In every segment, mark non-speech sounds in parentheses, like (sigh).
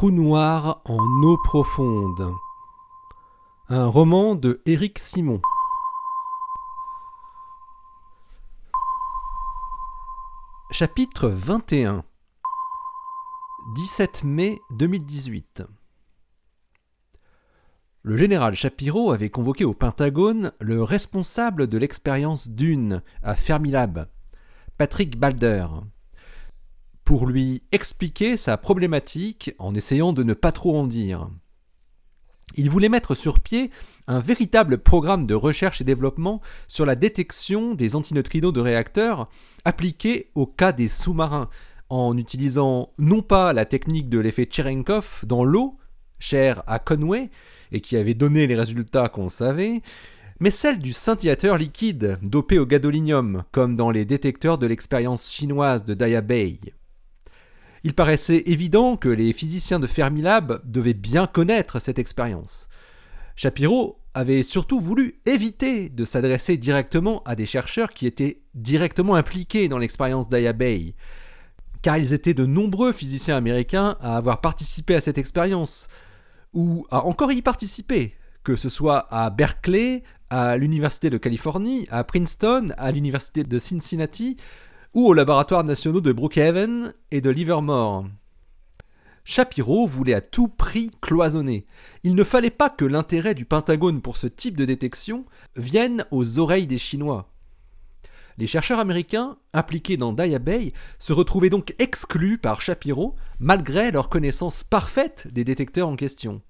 trou noir en eau profonde. Un roman de Éric Simon. Chapitre 21 17 mai 2018 Le général Shapiro avait convoqué au Pentagone le responsable de l'expérience Dune à Fermilab, Patrick Balder, pour lui expliquer sa problématique en essayant de ne pas trop en dire. Il voulait mettre sur pied un véritable programme de recherche et développement sur la détection des antineutrinos de réacteurs appliqué au cas des sous-marins, en utilisant non pas la technique de l'effet Cherenkov dans l'eau, chère à Conway, et qui avait donné les résultats qu'on savait, mais celle du scintillateur liquide dopé au gadolinium, comme dans les détecteurs de l'expérience chinoise de Daya Bay. Il paraissait évident que les physiciens de Fermilab devaient bien connaître cette expérience. Shapiro avait surtout voulu éviter de s'adresser directement à des chercheurs qui étaient directement impliqués dans l'expérience d'Aya Bay, car ils étaient de nombreux physiciens américains à avoir participé à cette expérience, ou à encore y participer, que ce soit à Berkeley, à l'Université de Californie, à Princeton, à l'Université de Cincinnati, ou aux laboratoires nationaux de Brookhaven et de Livermore. Shapiro voulait à tout prix cloisonner. Il ne fallait pas que l'intérêt du Pentagone pour ce type de détection vienne aux oreilles des Chinois. Les chercheurs américains impliqués dans Daya Bay se retrouvaient donc exclus par Shapiro malgré leur connaissance parfaite des détecteurs en question.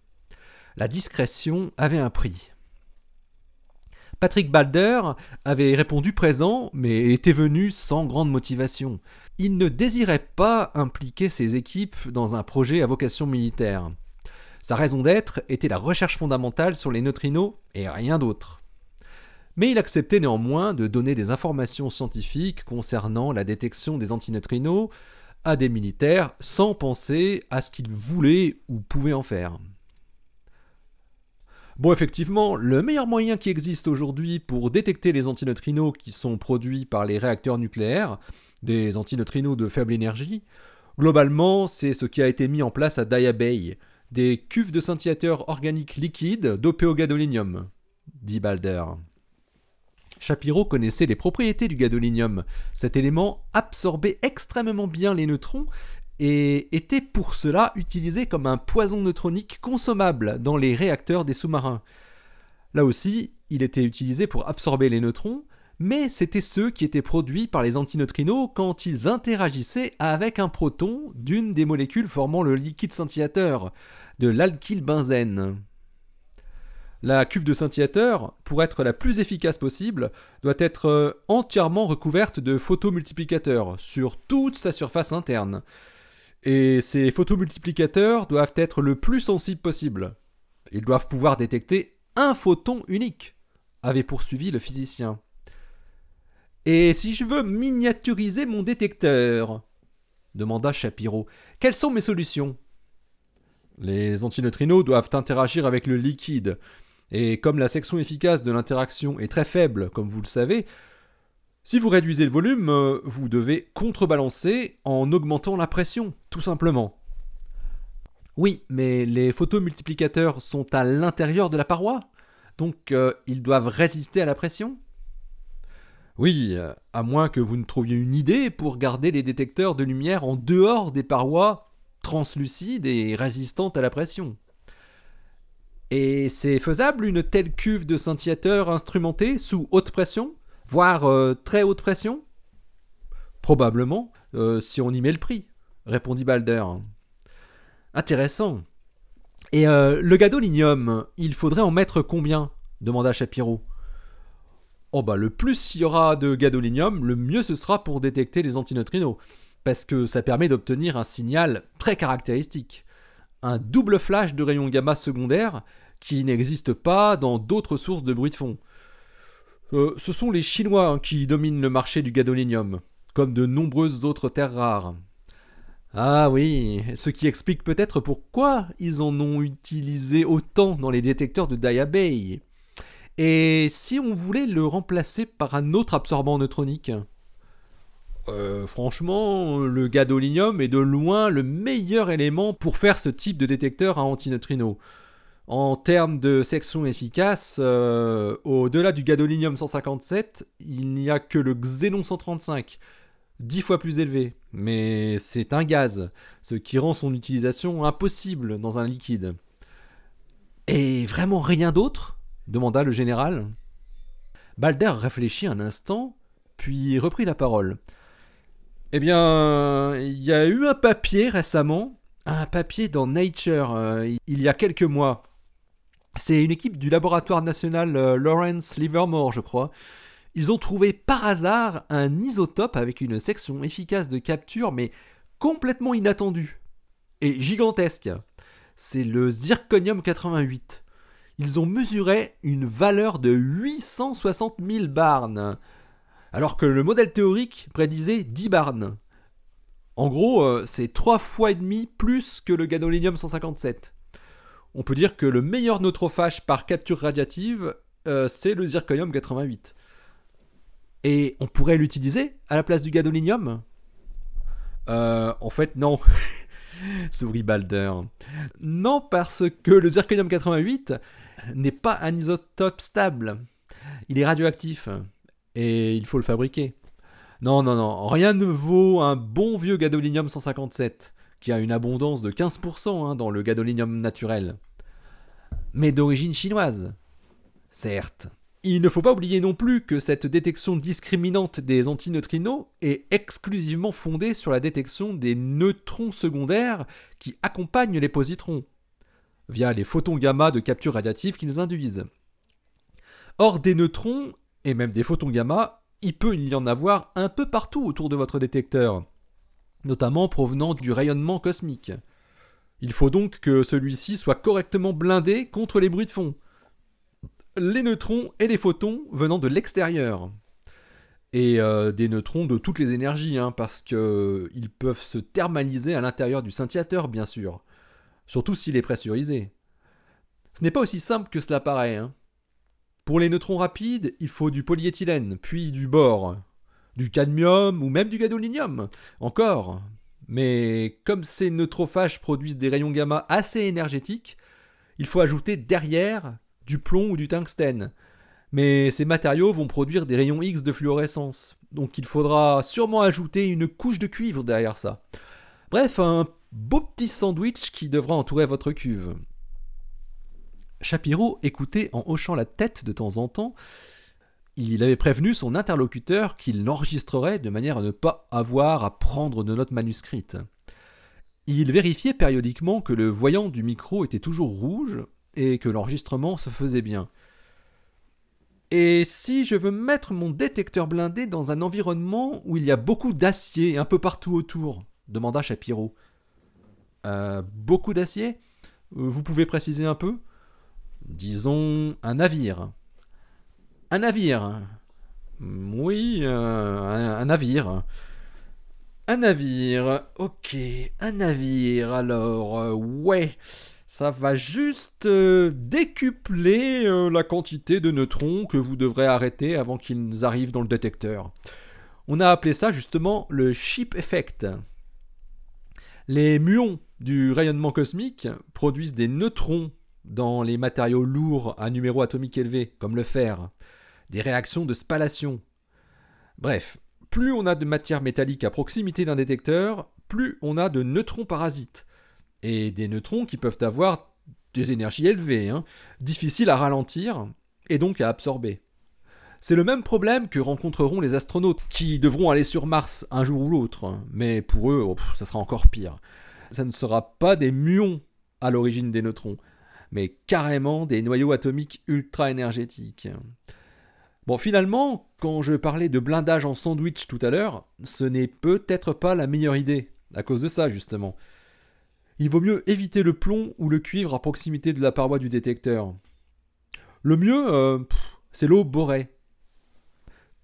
La discrétion avait un prix. Patrick Balder avait répondu présent, mais était venu sans grande motivation. Il ne désirait pas impliquer ses équipes dans un projet à vocation militaire. Sa raison d'être était la recherche fondamentale sur les neutrinos et rien d'autre. Mais il acceptait néanmoins de donner des informations scientifiques concernant la détection des antineutrinos à des militaires sans penser à ce qu'ils voulaient ou pouvaient en faire. Bon, effectivement, le meilleur moyen qui existe aujourd'hui pour détecter les antineutrinos qui sont produits par les réacteurs nucléaires, des antineutrinos de faible énergie, globalement, c'est ce qui a été mis en place à Daya Bay, des cuves de scintillateurs organiques liquides dopés au gadolinium, dit Balder. Shapiro connaissait les propriétés du gadolinium. Cet élément absorbait extrêmement bien les neutrons et était pour cela utilisé comme un poison neutronique consommable dans les réacteurs des sous-marins. Là aussi, il était utilisé pour absorber les neutrons, mais c'était ceux qui étaient produits par les antineutrinos quand ils interagissaient avec un proton d'une des molécules formant le liquide scintillateur, de l'alkylbenzène. La cuve de scintillateur, pour être la plus efficace possible, doit être euh, entièrement recouverte de photomultiplicateurs sur toute sa surface interne. Et ces photomultiplicateurs doivent être le plus sensibles possible. Ils doivent pouvoir détecter un photon unique, avait poursuivi le physicien. Et si je veux miniaturiser mon détecteur demanda Shapiro. Quelles sont mes solutions? Les antineutrinos doivent interagir avec le liquide. Et comme la section efficace de l'interaction est très faible, comme vous le savez, si vous réduisez le volume, euh, vous devez contrebalancer en augmentant la pression, tout simplement. Oui, mais les photomultiplicateurs sont à l'intérieur de la paroi, donc euh, ils doivent résister à la pression Oui, euh, à moins que vous ne trouviez une idée pour garder les détecteurs de lumière en dehors des parois translucides et résistantes à la pression. Et c'est faisable une telle cuve de scintillateurs instrumentée sous haute pression? Voire euh, très haute pression? Probablement, euh, si on y met le prix, répondit Balder. Intéressant. Et euh, le gadolinium, il faudrait en mettre combien? demanda Shapiro. Oh bah le plus il y aura de gadolinium, le mieux ce sera pour détecter les antineutrinos, parce que ça permet d'obtenir un signal très caractéristique. Un double flash de rayons gamma secondaires qui n'existe pas dans d'autres sources de bruit de fond. Euh, ce sont les Chinois hein, qui dominent le marché du gadolinium, comme de nombreuses autres terres rares. Ah oui, ce qui explique peut-être pourquoi ils en ont utilisé autant dans les détecteurs de Daya Bay. Et si on voulait le remplacer par un autre absorbant neutronique? Euh, franchement, le gadolinium est de loin le meilleur élément pour faire ce type de détecteur à antineutrinos. En termes de section efficace, euh, au-delà du gadolinium 157, il n'y a que le xénon 135, 10 fois plus élevé. Mais c'est un gaz, ce qui rend son utilisation impossible dans un liquide. Et vraiment rien d'autre? demanda le général. Balder réfléchit un instant, puis reprit la parole. Eh bien, il y a eu un papier récemment, un papier dans Nature, euh, il y a quelques mois. C'est une équipe du laboratoire national euh, Lawrence Livermore, je crois. Ils ont trouvé par hasard un isotope avec une section efficace de capture, mais complètement inattendue et gigantesque. C'est le zirconium 88. Ils ont mesuré une valeur de 860 000 barnes, alors que le modèle théorique prédisait 10 barnes. En gros, euh, c'est 3 fois et demi plus que le gadolinium 157 on peut dire que le meilleur neutrophage par capture radiative, euh, c'est le zirconium 88. Et on pourrait l'utiliser à la place du gadolinium? Euh, En fait, non. (laughs) Souris Balder. Non, parce que le zirconium 88 n'est pas un isotope stable. Il est radioactif. Et il faut le fabriquer. Non, non, non. Rien ne vaut un bon vieux gadolinium 157 qui a une abondance de 15% hein, dans le gadolinium naturel. Mais d'origine chinoise. Certes. Il ne faut pas oublier non plus que cette détection discriminante des antineutrinos est exclusivement fondée sur la détection des neutrons secondaires qui accompagnent les positrons, via les photons gamma de capture radiative qu'ils induisent. Or, des neutrons, et même des photons gamma, il peut y en avoir un peu partout autour de votre détecteur notamment provenant du rayonnement cosmique. Il faut donc que celui-ci soit correctement blindé contre les bruits de fond. Les neutrons et les photons venant de l'extérieur. Et euh, des neutrons de toutes les énergies, hein, parce qu'ils peuvent se thermaliser à l'intérieur du scintillateur, bien sûr. Surtout s'il est pressurisé. Ce n'est pas aussi simple que cela paraît. Hein. Pour les neutrons rapides, il faut du polyéthylène, puis du bore, du cadmium ou même du gadolinium. Encore. Mais comme ces neutrophages produisent des rayons gamma assez énergétiques, il faut ajouter derrière du plomb ou du tungstène. Mais ces matériaux vont produire des rayons X de fluorescence. Donc il faudra sûrement ajouter une couche de cuivre derrière ça. Bref, un beau petit sandwich qui devra entourer votre cuve. Shapiro écoutait en hochant la tête de temps en temps, il avait prévenu son interlocuteur qu'il l'enregistrerait de manière à ne pas avoir à prendre de notes manuscrites. Il vérifiait périodiquement que le voyant du micro était toujours rouge et que l'enregistrement se faisait bien. Et si je veux mettre mon détecteur blindé dans un environnement où il y a beaucoup d'acier un peu partout autour? demanda Shapiro. Euh, beaucoup d'acier? Vous pouvez préciser un peu? Disons un navire. Un navire. Oui, euh, un, navire. Un navire. Ok, un navire. Alors, euh, ouais. Ça va juste euh, décupler la quantité de neutrons que vous devrez arrêter avant qu'ils arrivent dans le détecteur. On a appelé ça justement le chip effect. Les muons du rayonnement cosmique produisent des neutrons dans les matériaux lourds à numéro atomique élevé, comme le fer des réactions de spallation. Bref, plus on a de matière métallique à proximité d'un détecteur, plus on a de neutrons parasites. Et des neutrons qui peuvent avoir des énergies élevées, hein, difficiles à ralentir et donc à absorber. C'est le même problème que rencontreront les astronautes qui devront aller sur Mars un jour ou l'autre, mais pour eux, oh, ça sera encore pire. Ça ne sera pas des muons à l'origine des neutrons, mais carrément des noyaux atomiques ultra énergétiques. Bon, finalement, quand je parlais de blindage en sandwich tout à l'heure, ce n'est peut-être pas la meilleure idée, à cause de ça justement. Il vaut mieux éviter le plomb ou le cuivre à proximité de la paroi du détecteur. Le mieux, euh, c'est l'eau borée.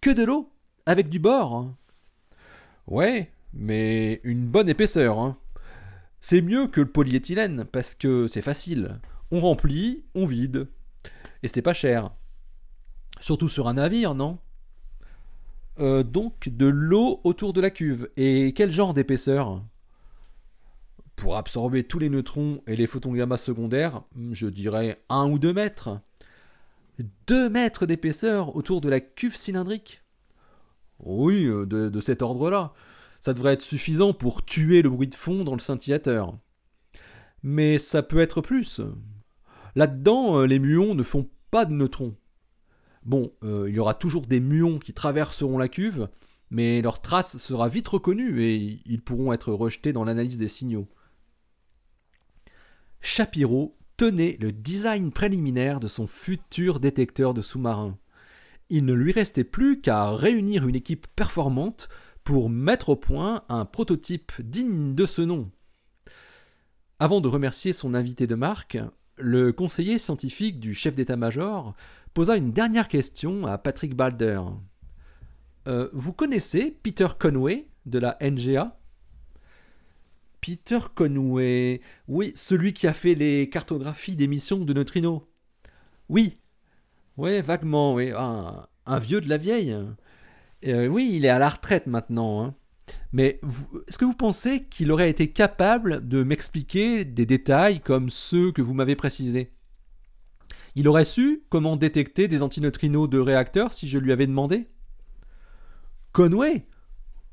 Que de l'eau Avec du bord hein. Ouais, mais une bonne épaisseur. Hein. C'est mieux que le polyéthylène, parce que c'est facile. On remplit, on vide. Et c'est pas cher. Surtout sur un navire, non? Euh, donc de l'eau autour de la cuve. Et quel genre d'épaisseur? Pour absorber tous les neutrons et les photons gamma secondaires, je dirais 1 ou 2 mètres. 2 mètres d'épaisseur autour de la cuve cylindrique? Oui, euh, de, de cet ordre-là. Ça devrait être suffisant pour tuer le bruit de fond dans le scintillateur. Mais ça peut être plus. Là-dedans, euh, les muons ne font pas de neutrons. Bon, euh, il y aura toujours des muons qui traverseront la cuve, mais leur trace sera vite reconnue et ils pourront être rejetés dans l'analyse des signaux. Shapiro tenait le design préliminaire de son futur détecteur de sous-marins. Il ne lui restait plus qu'à réunir une équipe performante pour mettre au point un prototype digne de ce nom. Avant de remercier son invité de marque, le conseiller scientifique du chef d'état-major posa une dernière question à Patrick Balder. Euh, vous connaissez Peter Conway de la NGA Peter Conway, oui, celui qui a fait les cartographies d'émissions de neutrinos. Oui, oui, vaguement, oui, un, vieux de la vieille. Euh, oui, il est à la retraite maintenant. Hein. Mais est-ce que vous pensez qu'il aurait été capable de m'expliquer des détails comme ceux que vous m'avez précisés? Il aurait su comment détecter des antineutrinos de réacteurs si je lui avais demandé Conway?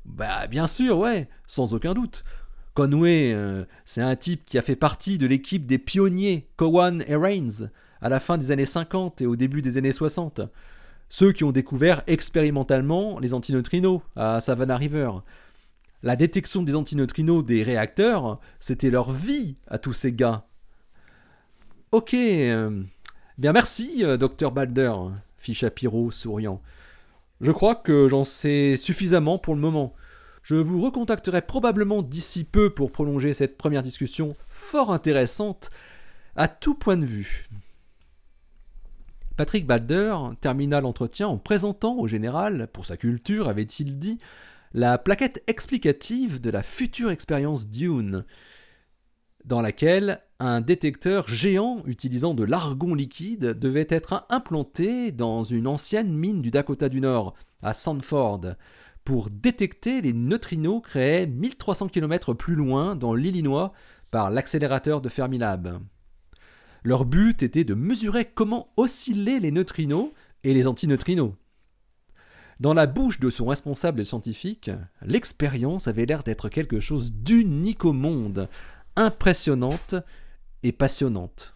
Bah bien sûr, ouais, sans aucun doute. Conway, euh, c'est un type qui a fait partie de l'équipe des pionniers Cowan et Rains à la fin des années 50 et au début des années 60. Ceux qui ont découvert expérimentalement les antineutrinos à Savannah River. La détection des antineutrinos des réacteurs, c'était leur vie à tous ces gars. Ok. Euh, bien merci, euh, docteur Balder, fit Shapiro, souriant. Je crois que j'en sais suffisamment pour le moment. Je vous recontacterai probablement d'ici peu pour prolonger cette première discussion fort intéressante à tout point de vue. Patrick Balder termina l'entretien en présentant au général, pour sa culture, avait-il dit, la plaquette explicative de la future expérience Dune, dans laquelle un détecteur géant utilisant de l'argon liquide devait être implanté dans une ancienne mine du Dakota du Nord, à Sanford, pour détecter les neutrinos créés 1300 km plus loin dans l'Illinois par l'accélérateur de Fermilab. Leur but était de mesurer comment oscillaient les neutrinos et les antineutrinos. Dans la bouche de son responsable scientifique, l'expérience avait l'air d'être quelque chose d'unique au monde, impressionnante et passionnante.